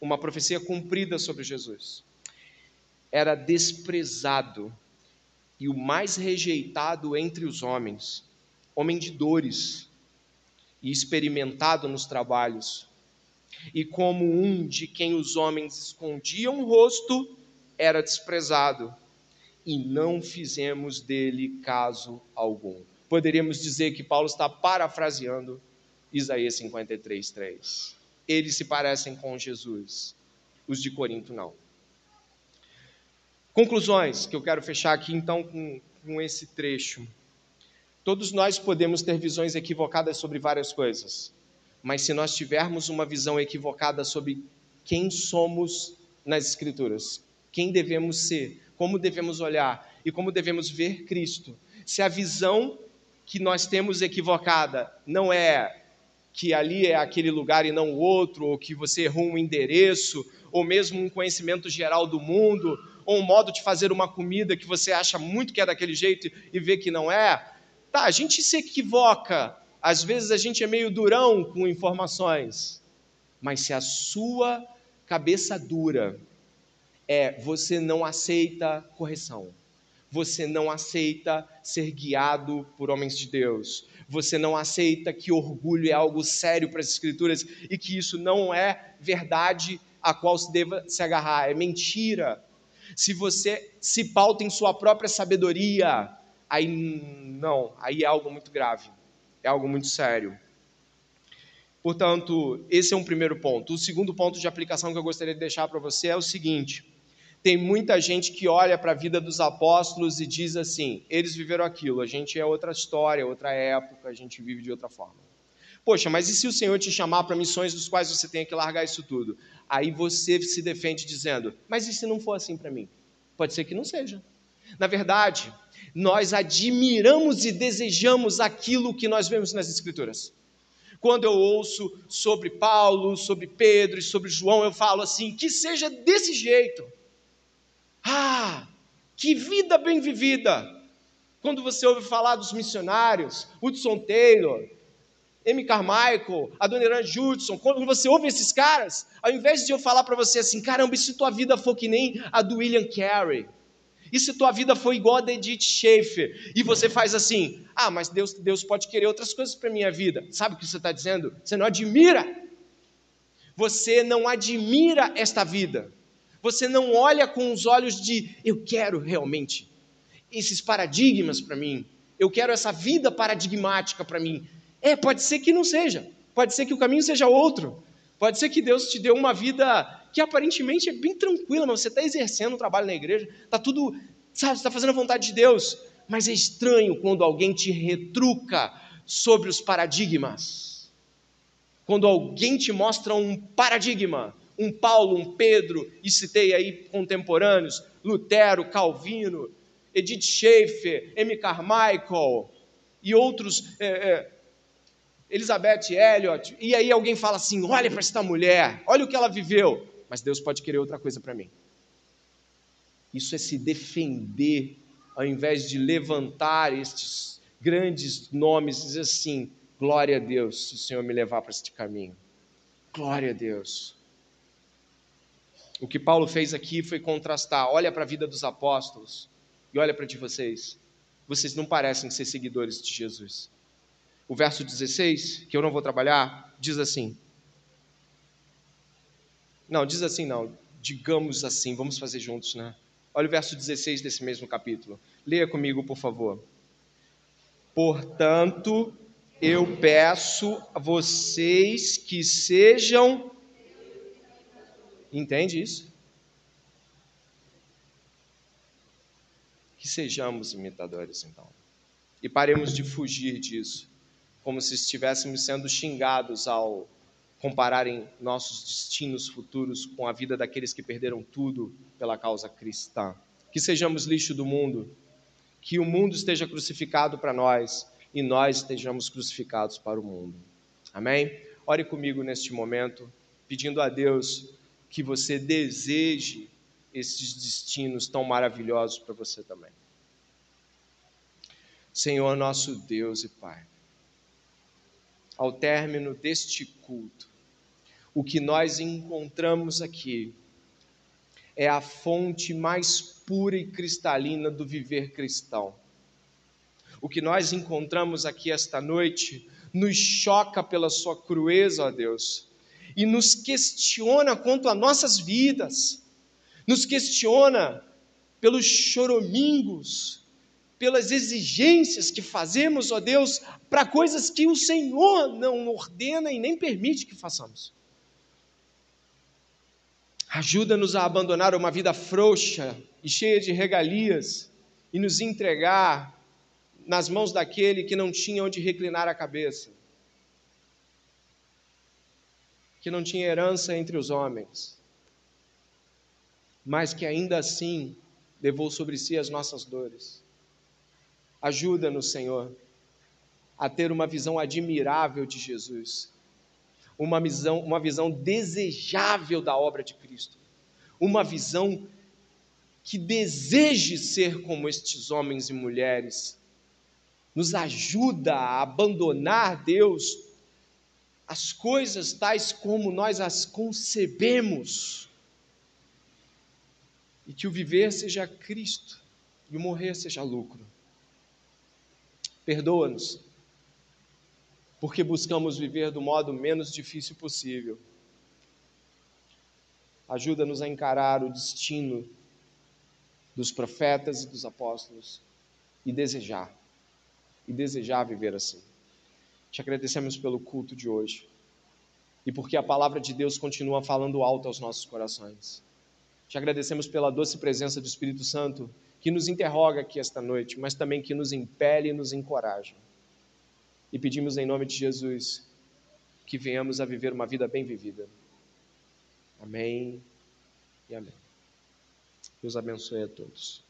S1: Uma profecia cumprida sobre Jesus. Era desprezado e o mais rejeitado entre os homens, homem de dores e experimentado nos trabalhos. E como um de quem os homens escondiam o rosto, era desprezado, e não fizemos dele caso algum poderíamos dizer que Paulo está parafraseando Isaías 53, 3. Eles se parecem com Jesus, os de Corinto não. Conclusões que eu quero fechar aqui então com, com esse trecho. Todos nós podemos ter visões equivocadas sobre várias coisas, mas se nós tivermos uma visão equivocada sobre quem somos nas Escrituras, quem devemos ser, como devemos olhar e como devemos ver Cristo. Se a visão que nós temos equivocada não é que ali é aquele lugar e não o outro, ou que você errou um endereço, ou mesmo um conhecimento geral do mundo, ou um modo de fazer uma comida que você acha muito que é daquele jeito e vê que não é. Tá, a gente se equivoca, às vezes a gente é meio durão com informações, mas se a sua cabeça dura é você não aceita correção, você não aceita ser guiado por homens de Deus, você não aceita que orgulho é algo sério para as Escrituras e que isso não é verdade a qual se deva se agarrar, é mentira. Se você se pauta em sua própria sabedoria, aí não, aí é algo muito grave, é algo muito sério. Portanto, esse é um primeiro ponto. O segundo ponto de aplicação que eu gostaria de deixar para você é o seguinte: tem muita gente que olha para a vida dos apóstolos e diz assim: eles viveram aquilo, a gente é outra história, outra época, a gente vive de outra forma. Poxa, mas e se o Senhor te chamar para missões dos quais você tem que largar isso tudo? Aí você se defende dizendo: mas e se não for assim para mim? Pode ser que não seja. Na verdade, nós admiramos e desejamos aquilo que nós vemos nas Escrituras. Quando eu ouço sobre Paulo, sobre Pedro e sobre João, eu falo assim: que seja desse jeito ah, que vida bem vivida! Quando você ouve falar dos missionários, Hudson Taylor, M. Carmichael, Adoniran Judson, quando você ouve esses caras, ao invés de eu falar para você assim, caramba, e se tua vida for que nem a do William Carey? E se tua vida for igual a da Edith Schaefer? E você faz assim, ah, mas Deus, Deus pode querer outras coisas para minha vida. Sabe o que você está dizendo? Você não admira. Você não admira esta vida. Você não olha com os olhos de eu quero realmente esses paradigmas para mim. Eu quero essa vida paradigmática para mim. É, pode ser que não seja. Pode ser que o caminho seja outro. Pode ser que Deus te deu uma vida que aparentemente é bem tranquila, mas você está exercendo um trabalho na igreja, está tudo, sabe, está fazendo a vontade de Deus. Mas é estranho quando alguém te retruca sobre os paradigmas. Quando alguém te mostra um paradigma um Paulo, um Pedro, e citei aí contemporâneos, Lutero, Calvino, Edith Schaefer, M. Carmichael e outros, é, é, Elizabeth Elliot, e aí alguém fala assim: olha para esta mulher, olha o que ela viveu, mas Deus pode querer outra coisa para mim. Isso é se defender, ao invés de levantar estes grandes nomes e dizer assim: glória a Deus, se o Senhor me levar para este caminho. Glória a Deus. O que Paulo fez aqui foi contrastar. Olha para a vida dos apóstolos e olha para de vocês. Vocês não parecem ser seguidores de Jesus. O verso 16, que eu não vou trabalhar, diz assim. Não, diz assim não. Digamos assim, vamos fazer juntos, né? Olha o verso 16 desse mesmo capítulo. Leia comigo, por favor. Portanto, eu peço a vocês que sejam Entende isso? Que sejamos imitadores, então. E paremos de fugir disso, como se estivéssemos sendo xingados ao compararem nossos destinos futuros com a vida daqueles que perderam tudo pela causa cristã. Que sejamos lixo do mundo, que o mundo esteja crucificado para nós e nós estejamos crucificados para o mundo. Amém? Ore comigo neste momento, pedindo a Deus que você deseje esses destinos tão maravilhosos para você também. Senhor nosso Deus e Pai, ao término deste culto, o que nós encontramos aqui é a fonte mais pura e cristalina do viver cristão. O que nós encontramos aqui esta noite nos choca pela sua crueza, ó Deus, e nos questiona quanto a nossas vidas, nos questiona pelos choromingos, pelas exigências que fazemos, ó Deus, para coisas que o Senhor não ordena e nem permite que façamos. Ajuda-nos a abandonar uma vida frouxa e cheia de regalias e nos entregar nas mãos daquele que não tinha onde reclinar a cabeça que não tinha herança entre os homens, mas que ainda assim levou sobre si as nossas dores. Ajuda-nos, Senhor, a ter uma visão admirável de Jesus, uma visão, uma visão desejável da obra de Cristo, uma visão que deseje ser como estes homens e mulheres. Nos ajuda a abandonar, Deus, as coisas tais como nós as concebemos. E que o viver seja Cristo e o morrer seja lucro. Perdoa-nos, porque buscamos viver do modo menos difícil possível. Ajuda-nos a encarar o destino dos profetas e dos apóstolos e desejar, e desejar viver assim. Te agradecemos pelo culto de hoje e porque a palavra de Deus continua falando alto aos nossos corações. Te agradecemos pela doce presença do Espírito Santo que nos interroga aqui esta noite, mas também que nos impele e nos encoraja. E pedimos em nome de Jesus que venhamos a viver uma vida bem vivida. Amém e amém. Deus abençoe a todos.